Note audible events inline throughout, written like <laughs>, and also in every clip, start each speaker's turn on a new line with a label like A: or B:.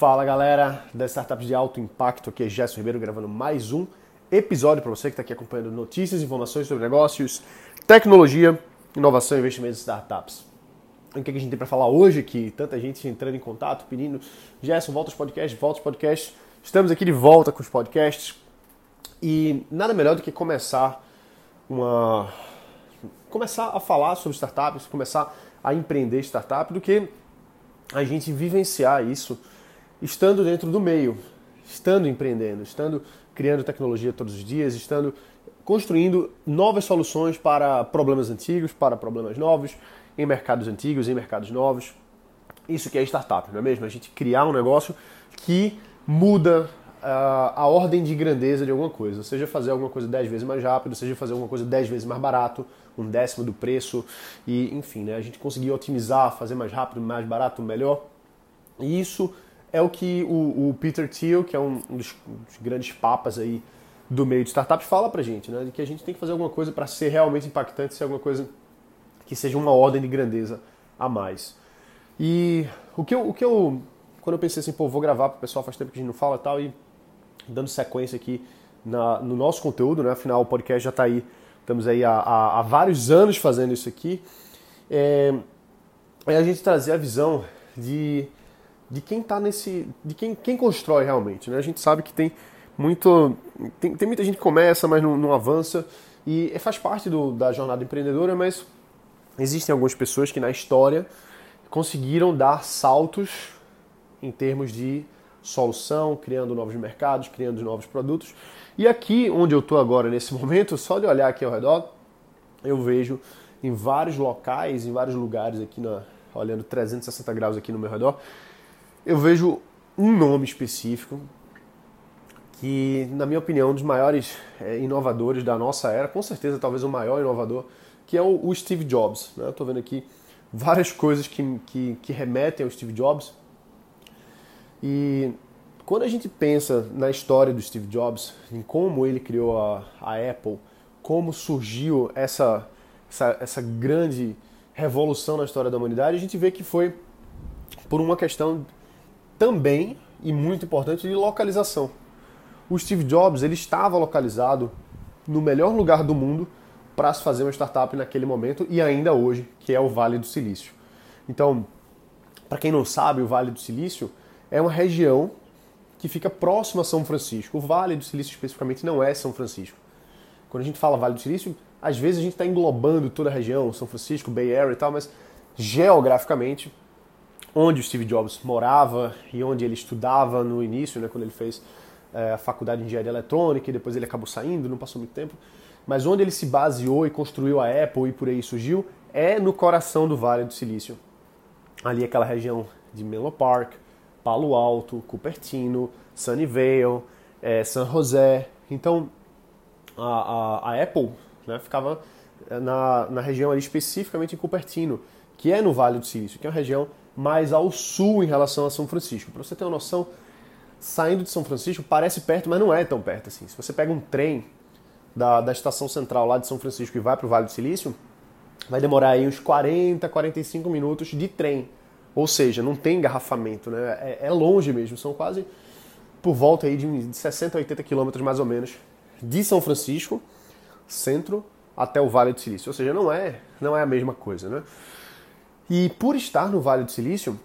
A: Fala galera das startups de alto impacto, aqui é Gerson Ribeiro gravando mais um episódio para você que está aqui acompanhando notícias, informações sobre negócios, tecnologia, inovação e investimentos em startups. O que a gente tem para falar hoje aqui? Tanta gente entrando em contato, pedindo, Gerson, volta os podcasts, volta os podcasts. Estamos aqui de volta com os podcasts e nada melhor do que começar uma começar a falar sobre startups, começar a empreender startup do que a gente vivenciar isso estando dentro do meio, estando empreendendo, estando criando tecnologia todos os dias, estando construindo novas soluções para problemas antigos, para problemas novos, em mercados antigos, em mercados novos. Isso que é startup, não é mesmo? A gente criar um negócio que muda uh, a ordem de grandeza de alguma coisa, seja fazer alguma coisa 10 vezes mais rápido, seja fazer alguma coisa 10 vezes mais barato, um décimo do preço, e enfim, né, a gente conseguir otimizar, fazer mais rápido, mais barato, melhor. E isso é o que o, o Peter Thiel, que é um, dos, um, dos, grandes papas aí do meio de startups, fala pra gente, né? De que a gente tem que fazer alguma coisa para ser realmente impactante, ser alguma coisa que seja uma ordem de grandeza a mais. E o que eu, o que eu quando eu pensei assim, pô, vou gravar pro pessoal, faz tempo que a gente não fala e tal, e dando sequência aqui na, no nosso conteúdo, né? Afinal, o podcast já está aí, estamos aí há, há, há, vários anos fazendo isso aqui. É, é a gente trazer a visão de de quem está nesse. de quem, quem constrói realmente. Né? A gente sabe que tem muito. Tem, tem muita gente que começa, mas não, não avança. E faz parte do, da jornada empreendedora, mas existem algumas pessoas que na história conseguiram dar saltos em termos de solução, criando novos mercados, criando novos produtos. E aqui, onde eu estou agora nesse <laughs> momento, só de olhar aqui ao redor, eu vejo em vários locais, em vários lugares aqui, na, olhando 360 graus aqui no meu redor, eu vejo um nome específico que, na minha opinião, é um dos maiores é, inovadores da nossa era, com certeza talvez o maior inovador, que é o, o Steve Jobs. Né? Estou vendo aqui várias coisas que, que, que remetem ao Steve Jobs. E quando a gente pensa na história do Steve Jobs, em como ele criou a, a Apple, como surgiu essa, essa, essa grande revolução na história da humanidade, a gente vê que foi por uma questão também, e muito importante, de localização. O Steve Jobs ele estava localizado no melhor lugar do mundo para se fazer uma startup naquele momento e ainda hoje, que é o Vale do Silício. Então, para quem não sabe, o Vale do Silício é uma região que fica próxima a São Francisco. O Vale do Silício especificamente não é São Francisco. Quando a gente fala Vale do Silício, às vezes a gente está englobando toda a região, São Francisco, Bay Area e tal, mas geograficamente onde o Steve Jobs morava e onde ele estudava no início, né, quando ele fez é, a faculdade de engenharia eletrônica e depois ele acabou saindo, não passou muito tempo. Mas onde ele se baseou e construiu a Apple e por aí surgiu é no coração do Vale do Silício. Ali aquela região de Menlo Park, Palo Alto, Cupertino, Sunnyvale, é, San José. Então a, a, a Apple né, ficava na, na região ali especificamente em Cupertino, que é no Vale do Silício, que é uma região mais ao sul em relação a São Francisco. Para você ter uma noção, saindo de São Francisco parece perto, mas não é tão perto assim. Se você pega um trem da, da estação central lá de São Francisco e vai para o Vale do Silício, vai demorar aí uns 40, 45 minutos de trem. Ou seja, não tem engarrafamento, né? É, é longe mesmo, são quase por volta aí de 60 a 80 quilômetros mais ou menos de São Francisco, centro, até o Vale do Silício. Ou seja, não é, não é a mesma coisa, né? E por estar no Vale do Silício,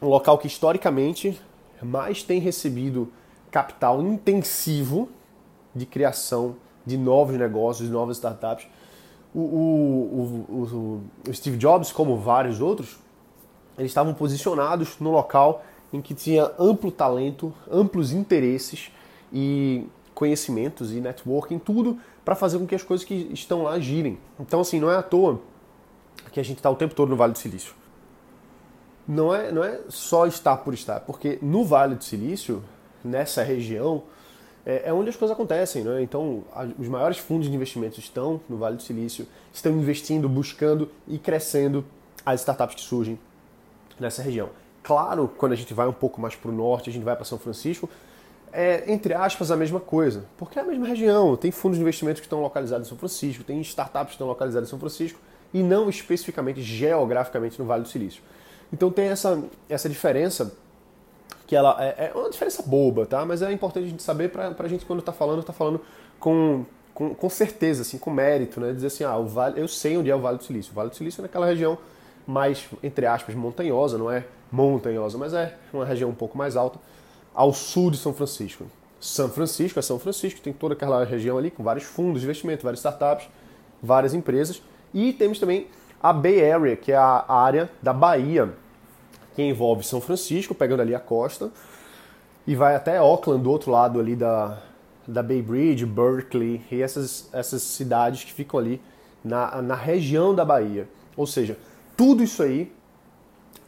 A: um local que historicamente mais tem recebido capital intensivo de criação de novos negócios, de novas startups, o, o, o, o Steve Jobs, como vários outros, eles estavam posicionados no local em que tinha amplo talento, amplos interesses e conhecimentos e networking, tudo para fazer com que as coisas que estão lá girem. Então, assim, não é à toa que a gente está o tempo todo no Vale do Silício. Não é, não é só estar por estar, porque no Vale do Silício, nessa região, é, é onde as coisas acontecem. Né? Então, os maiores fundos de investimentos estão no Vale do Silício, estão investindo, buscando e crescendo as startups que surgem nessa região. Claro, quando a gente vai um pouco mais para o norte, a gente vai para São Francisco, é, entre aspas, a mesma coisa, porque é a mesma região. Tem fundos de investimentos que estão localizados em São Francisco, tem startups que estão localizadas em São Francisco, e não especificamente geograficamente no Vale do Silício. Então tem essa, essa diferença que ela é, é, uma diferença boba, tá? Mas é importante a gente saber para a gente quando está falando, está falando com, com, com, certeza, assim, com mérito, né? Dizer assim, ah, o vale, eu sei onde é o Vale do Silício. O Vale do Silício é naquela região mais, entre aspas, montanhosa, não é montanhosa, mas é uma região um pouco mais alta, ao sul de São Francisco. São Francisco é São Francisco, tem toda aquela região ali com vários fundos de investimento, várias startups, várias empresas. E temos também a Bay Area, que é a área da Bahia, que envolve São Francisco, pegando ali a costa, e vai até Auckland, do outro lado ali da, da Bay Bridge, Berkeley, e essas, essas cidades que ficam ali na, na região da Bahia. Ou seja, tudo isso aí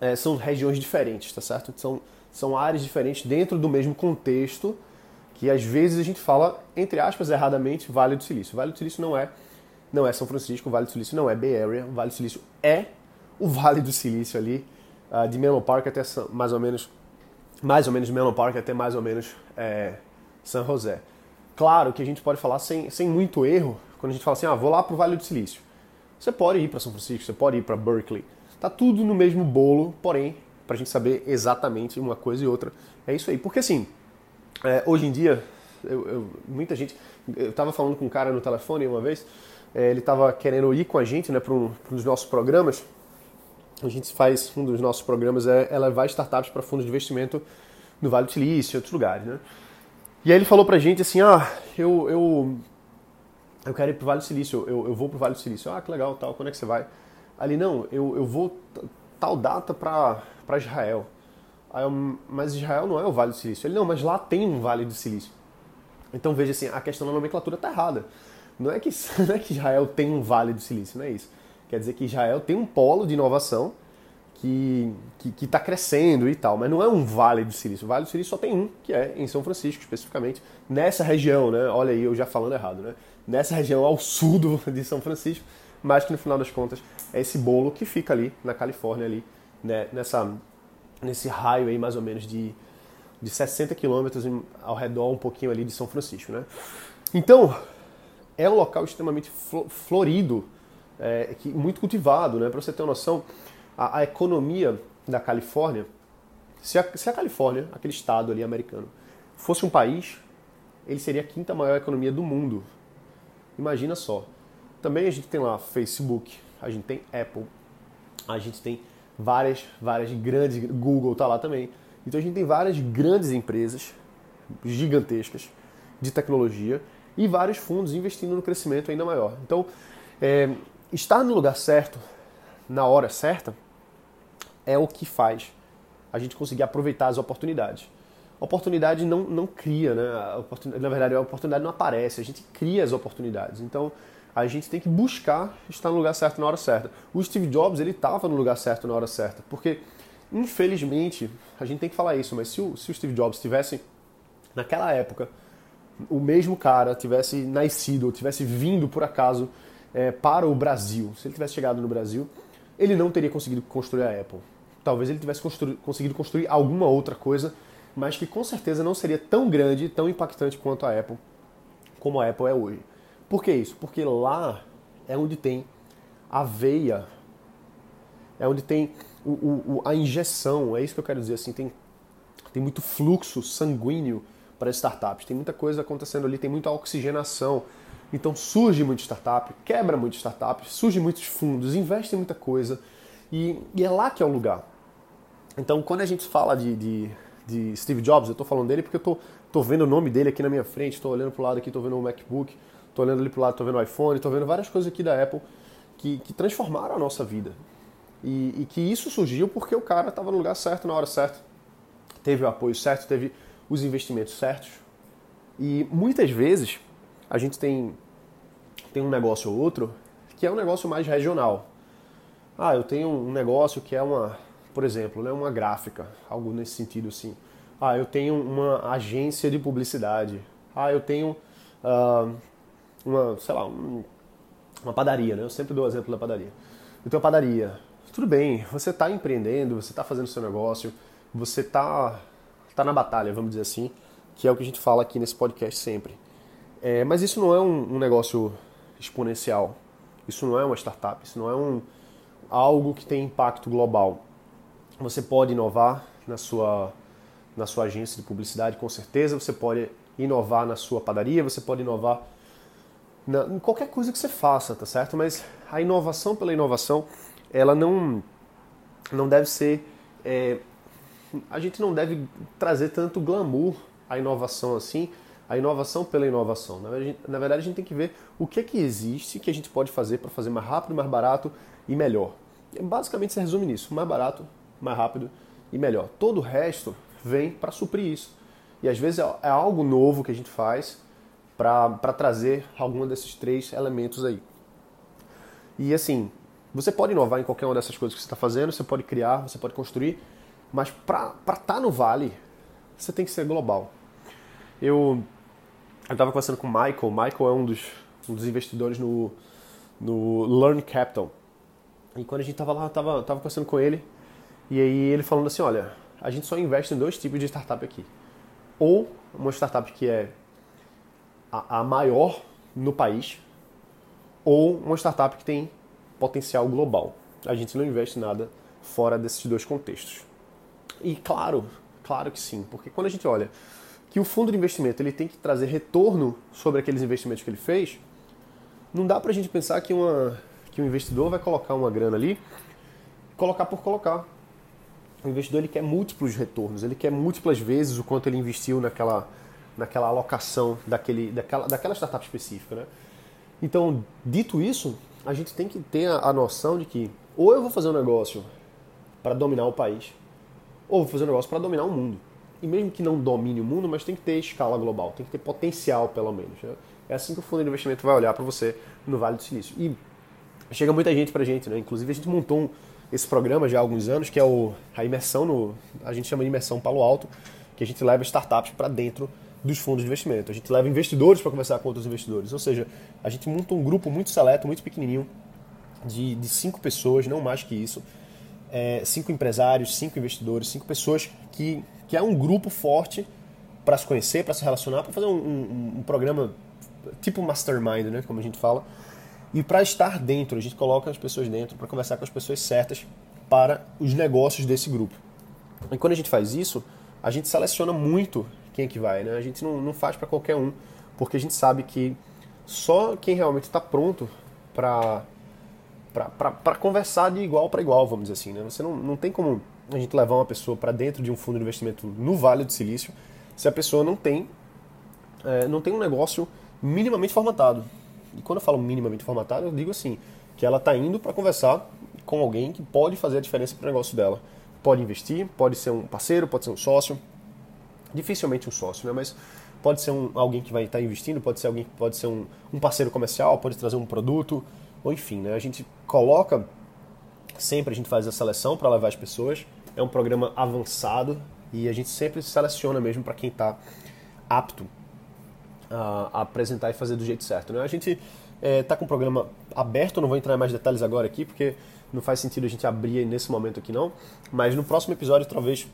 A: é, são regiões diferentes, tá certo? São, são áreas diferentes dentro do mesmo contexto, que às vezes a gente fala, entre aspas, erradamente, Vale do Silício. Vale do Silício não é, não é São Francisco, o Vale do Silício não é Bay Area, o Vale do Silício é o Vale do Silício ali, uh, de Menlo Park até mais ou menos, mais ou menos Menlo Park até mais ou menos é, San José. Claro que a gente pode falar sem, sem muito erro, quando a gente fala assim, ah, vou lá para o Vale do Silício. Você pode ir para São Francisco, você pode ir para Berkeley. Tá tudo no mesmo bolo, porém, para a gente saber exatamente uma coisa e outra. É isso aí. Porque assim, é, hoje em dia, eu, eu, muita gente. Eu estava falando com um cara no telefone uma vez, é, ele estava querendo ir com a gente né, para um, dos nossos programas. A gente faz, um dos nossos programas é, é levar startups para fundos de investimento no Vale do Silício e outros lugares. Né? E aí ele falou para a gente assim: ah, eu, eu, eu quero ir para o Vale do Silício, eu, eu vou para o Vale do Silício. Ah, que legal, tal, quando é que você vai? Ali, não, eu, eu vou tal data para Israel. Eu, mas Israel não é o Vale do Silício. Ele, não, mas lá tem um Vale do Silício. Então veja assim, a questão da nomenclatura está errada. Não é, que, <laughs> não é que Israel tem um Vale do Silício, não é isso. Quer dizer que Israel tem um polo de inovação que está crescendo e tal, mas não é um Vale do Silício. O Vale do Silício só tem um, que é em São Francisco, especificamente, nessa região, né? Olha aí, eu já falando errado, né? Nessa região ao sul de São Francisco, mas que no final das contas é esse bolo que fica ali na Califórnia, ali, né? nessa, nesse raio aí mais ou menos de, de 60 quilômetros ao redor um pouquinho ali de São Francisco, né? Então, é um local extremamente florido, é, que, muito cultivado, né? Para você ter uma noção, a, a, economia da Califórnia, se a, se a Califórnia, aquele estado ali americano, fosse um país, ele seria a quinta maior economia do mundo. Imagina só. Também a gente tem lá Facebook, a gente tem Apple, a gente tem várias, várias grandes, Google tá lá também. Então a gente tem várias grandes empresas gigantescas de tecnologia e vários fundos investindo no crescimento ainda maior. Então, é, estar no lugar certo, na hora certa, é o que faz a gente conseguir aproveitar as oportunidades. Oportunidade não, não cria, né? na verdade, a oportunidade não aparece, a gente cria as oportunidades. Então, a gente tem que buscar estar no lugar certo na hora certa. O Steve Jobs, ele estava no lugar certo na hora certa, porque, infelizmente, a gente tem que falar isso, mas se o, se o Steve Jobs tivesse, naquela época, o mesmo cara tivesse nascido ou tivesse vindo por acaso é, para o Brasil, se ele tivesse chegado no Brasil, ele não teria conseguido construir a Apple. Talvez ele tivesse constru conseguido construir alguma outra coisa, mas que com certeza não seria tão grande, tão impactante quanto a Apple, como a Apple é hoje. Por que isso? Porque lá é onde tem a veia, é onde tem o, o, a injeção, é isso que eu quero dizer, assim, tem, tem muito fluxo sanguíneo para startups, tem muita coisa acontecendo ali, tem muita oxigenação, então surge muita startup, quebra muita startup, surge muitos fundos, investe em muita coisa, e, e, é lá que é o lugar. Então quando a gente fala de, de, de Steve Jobs, eu estou falando dele porque eu estou vendo o nome dele aqui na minha frente, estou olhando para o lado aqui, estou vendo o MacBook, Estou olhando ali para o lado, estou vendo o iPhone, estou vendo várias coisas aqui da Apple que, que transformaram a nossa vida. E, e, que isso surgiu porque o cara estava no lugar certo, na hora certa. Teve o apoio certo, teve os investimentos certos. E muitas vezes a gente tem, tem um negócio ou outro que é um negócio mais regional. Ah, eu tenho um negócio que é uma, por exemplo, né, uma gráfica, algo nesse sentido assim. Ah, eu tenho uma agência de publicidade. Ah, eu tenho uh, uma, sei lá, um, uma padaria, né? Eu sempre dou o exemplo da padaria. Eu tenho uma padaria. Tudo bem, você está empreendendo, você está fazendo seu negócio, você está tá na batalha, vamos dizer assim, que é o que a gente fala aqui nesse podcast sempre. É, mas isso não é um, um, negócio exponencial. Isso não é uma startup. Isso não é um, algo que tem impacto global. Você pode inovar na sua, na sua agência de publicidade, com certeza. Você pode inovar na sua padaria, você pode inovar na, em qualquer coisa que você faça, tá certo? Mas a inovação pela inovação, ela não, não deve ser. É, a gente não deve trazer tanto glamour à inovação assim, a inovação pela inovação. Na verdade, a gente tem que ver o que é que existe que a gente pode fazer para fazer mais rápido, mais barato e melhor. Basicamente se resume nisso: mais barato, mais rápido e melhor. Todo o resto vem para suprir isso. E às vezes é, é algo novo que a gente faz para trazer algum desses três elementos aí. E assim, você pode inovar em qualquer uma dessas coisas que você está fazendo, você pode criar, você pode construir, mas para estar tá no vale, você tem que ser global. Eu estava conversando com o Michael, o Michael é um dos, um dos investidores no, no Learn Capital. E quando a gente estava lá, eu tava, tava conversando com ele, e aí ele falando assim, olha, a gente só investe em dois tipos de startup aqui. Ou uma startup que é a, a maior no país, ou uma startup que tem potencial global. A gente não investe nada fora desses dois contextos. E claro, claro que sim, porque quando a gente olha que o fundo de investimento ele tem que trazer retorno sobre aqueles investimentos que ele fez, não dá para a gente pensar que, uma, que um investidor vai colocar uma grana ali, colocar por colocar. O investidor ele quer múltiplos retornos, ele quer múltiplas vezes o quanto ele investiu naquela, naquela alocação daquele, daquela, daquela startup específica. Né? Então, dito isso, a gente tem que ter a, a noção de que ou eu vou fazer um negócio para dominar o país, ou vou fazer um negócio para dominar o mundo. E mesmo que não domine o mundo, mas tem que ter escala global, tem que ter potencial pelo menos. Né? É assim que o fundo de investimento vai olhar para você no Vale do Silício. E chega muita gente para a gente, né? Inclusive a gente montou um, esse programa já há alguns anos, que é o, a imersão no. A gente chama de imersão Palo Alto, que a gente leva startups para dentro dos fundos de investimento. A gente leva investidores para conversar com outros investidores. Ou seja, a gente monta um grupo muito seleto, muito pequenininho, de, de cinco pessoas, não mais que isso. É, cinco empresários, cinco investidores, cinco pessoas que, que é um grupo forte para se conhecer, para se relacionar, para fazer um, um, um, programa tipo mastermind, né, como a gente fala, e para estar dentro, a gente coloca as pessoas dentro para conversar com as pessoas certas para os negócios desse grupo. E quando a gente faz isso, a gente seleciona muito quem é que vai, né? A gente não, não faz para qualquer um, porque a gente sabe que só quem realmente está pronto para para conversar de igual para igual, vamos dizer assim, né? Você não, não tem como a gente levar uma pessoa para dentro de um fundo de investimento no Vale do Silício se a pessoa não tem é, não tem um negócio minimamente formatado. E quando eu falo minimamente formatado, eu digo assim, que ela está indo para conversar com alguém que pode fazer a diferença para o negócio dela. Pode investir, pode ser um parceiro, pode ser um sócio, dificilmente um sócio, né? mas pode ser um, alguém que vai estar investindo, pode ser alguém pode ser um, um parceiro comercial, pode trazer um produto, ou enfim, né? a gente coloca, sempre a gente faz a seleção para levar as pessoas, é um programa avançado e a gente sempre seleciona mesmo para quem está apto a, a, apresentar e fazer do jeito certo. Né? A gente está é, com o programa aberto, não vou entrar em mais detalhes agora aqui, porque não faz sentido a gente abrir nesse momento aqui não, mas no próximo episódio talvez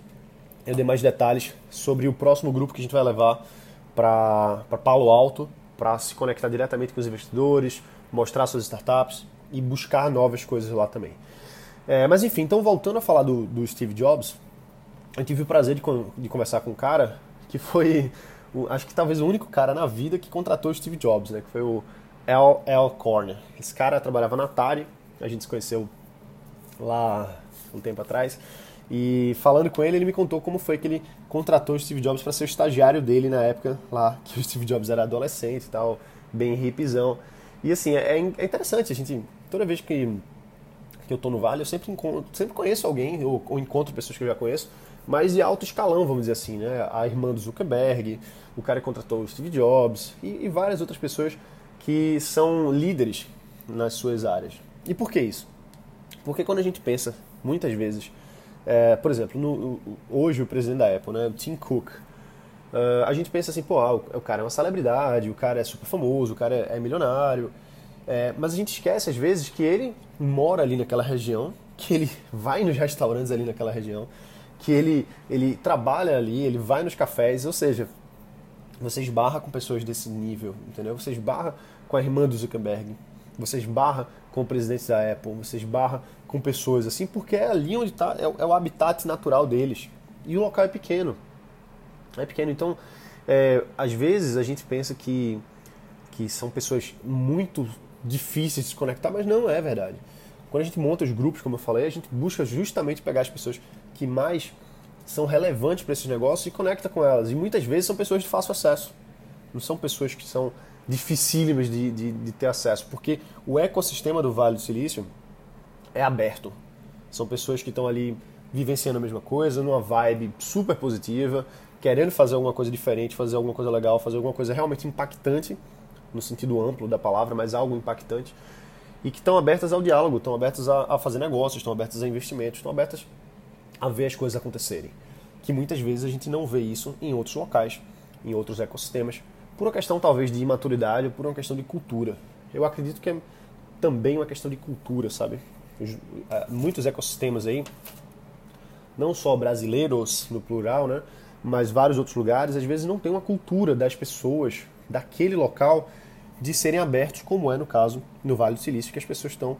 A: eu dê mais detalhes sobre o próximo grupo que a gente vai levar para Palo Alto, para se conectar diretamente com os investidores, mostrar suas startups e buscar novas coisas lá também. É, mas enfim, então voltando a falar do, do Steve Jobs, eu tive o prazer de, de conversar com um cara que foi o, acho que talvez o único cara na vida que contratou o Steve Jobs, né? Que foi o Al Corner. Esse cara trabalhava na Atari, a gente se conheceu lá um tempo atrás. E falando com ele, ele me contou como foi que ele contratou o Steve Jobs para ser o estagiário dele na época lá, <laughs> que o Steve Jobs era adolescente e tal, bem hipzão. E assim, é, é interessante, a gente, toda vez que, que eu tô no Vale, eu sempre, encontro, sempre conheço alguém, ou, ou encontro pessoas que eu já conheço, mas de alto escalão, vamos dizer assim, né? A irmã do Zuckerberg, o cara que contratou o Steve Jobs e, e várias outras pessoas que são líderes nas suas áreas. E por que isso? Porque quando a gente pensa, muitas vezes, é, por exemplo, no, hoje o presidente da Apple, né, Tim Cook, uh, a gente pensa assim, pô, ah, o, cara é uma celebridade, o cara é super famoso, o cara é, é milionário, é, mas a gente esquece às vezes que ele mora ali naquela região, que ele <laughs> vai nos restaurantes ali naquela região, que ele, ele trabalha ali, ele vai nos cafés, ou seja, você esbarra com pessoas desse nível, entendeu? Você esbarra com a irmã do Zuckerberg, você esbarra com o presidente da Apple, você esbarra com pessoas assim, porque é ali onde está, é, é, o habitat natural deles. E o local é pequeno. É pequeno. Então, é, às vezes a gente pensa que, que são pessoas muito difíceis de se conectar, mas não é verdade. Quando a gente monta os grupos, como eu falei, a gente busca justamente pegar as pessoas que mais são relevantes para esses negócios e conecta com elas. E muitas vezes são pessoas de fácil acesso. Não são pessoas que são dificílimas de, de, de ter acesso, porque o ecossistema do Vale do Silício é aberto. São pessoas que estão ali vivenciando a mesma coisa, numa vibe super positiva, querendo fazer alguma coisa diferente, fazer alguma coisa legal, fazer alguma coisa realmente impactante, no sentido amplo da palavra, mas algo impactante, e que estão abertas ao diálogo, estão abertas a, a fazer negócios, estão abertas a investimentos, estão abertas a ver as coisas acontecerem. Que muitas vezes a gente não vê isso em outros locais, em outros ecossistemas, por uma questão talvez de imaturidade, por uma questão de cultura. Eu acredito que é também uma questão de cultura, sabe? Eh, muitos ecossistemas aí, não só brasileiros no plural, né? Mas vários outros lugares, às vezes não tem uma cultura das pessoas daquele local de serem abertos, como é no caso no Vale do Silício, que as pessoas estão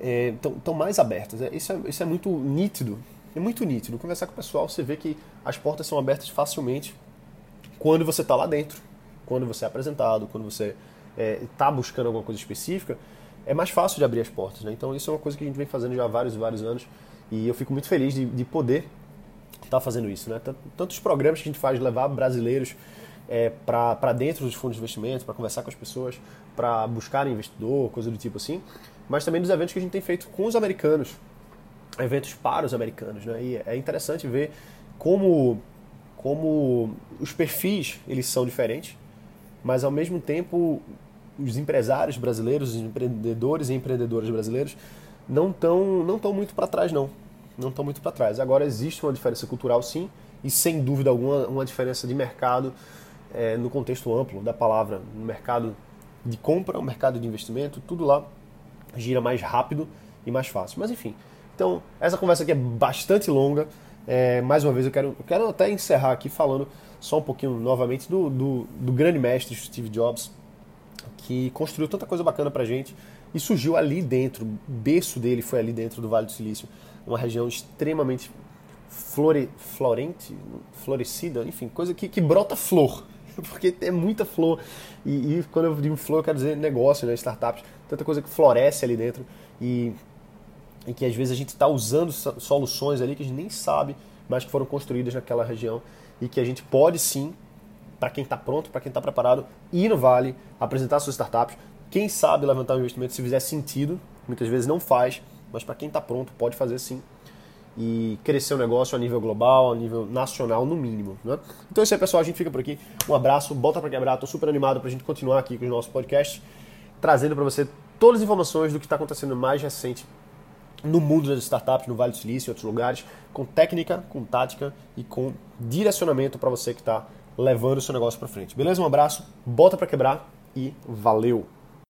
A: é, tão, tão mais abertas. É, isso, é, isso é muito nítido é muito nítido. Conversar com o pessoal, você vê que as portas são abertas facilmente quando você está lá dentro, quando você é apresentado, quando você está é, tá buscando alguma coisa específica, é mais fácil de abrir as portas. Né? Então isso é uma coisa que a gente vem fazendo já há vários e vários anos e eu fico muito feliz de, de poder estar tá fazendo isso. Né? Tantos programas que a gente faz levar brasileiros é, para dentro dos fundos de investimento, para conversar com as pessoas, para buscar investidor, coisa do tipo assim, mas também dos eventos que a gente tem feito com os americanos, eventos para os americanos, né? E é interessante ver como como os perfis eles são diferentes, mas ao mesmo tempo os empresários brasileiros, os empreendedores e empreendedoras brasileiros não estão não tão muito para trás não, não estão muito para trás. Agora existe uma diferença cultural sim e sem dúvida alguma uma diferença de mercado é, no contexto amplo da palavra, no mercado de compra, o mercado de investimento, tudo lá gira mais rápido e mais fácil. Mas enfim, então, essa conversa aqui é bastante longa. É, mais uma vez, eu quero, eu quero até encerrar aqui falando só um pouquinho novamente do, do, do grande mestre Steve Jobs, que construiu tanta coisa bacana pra gente e surgiu ali dentro, o berço dele foi ali dentro do Vale do Silício, uma região extremamente flore, florente, florescida, enfim, coisa que, que brota flor, <laughs> porque é muita flor. E, e, quando eu digo flor, eu quero dizer negócio, né, startups, tanta coisa que floresce ali dentro. E em que às vezes a gente está usando soluções ali que a gente nem sabe, mas que foram construídas naquela região e que a gente pode sim, para quem está pronto, para quem está preparado, ir no Vale, apresentar suas startups, quem sabe levantar um investimento se fizer sentido, muitas vezes não faz, mas para quem está pronto pode fazer sim e crescer o negócio a nível global, a nível nacional no mínimo. Né? Então é isso aí pessoal, a gente fica por aqui. Um abraço, bota para quebrar, estou super animado para a gente continuar aqui com o nosso podcast, trazendo para você todas as informações do que está acontecendo mais recente no mundo das startups, no Vale do Silício e outros lugares, com técnica, com tática e com direcionamento para você que está levando o seu negócio para frente. Beleza? Um abraço, bota para quebrar e valeu!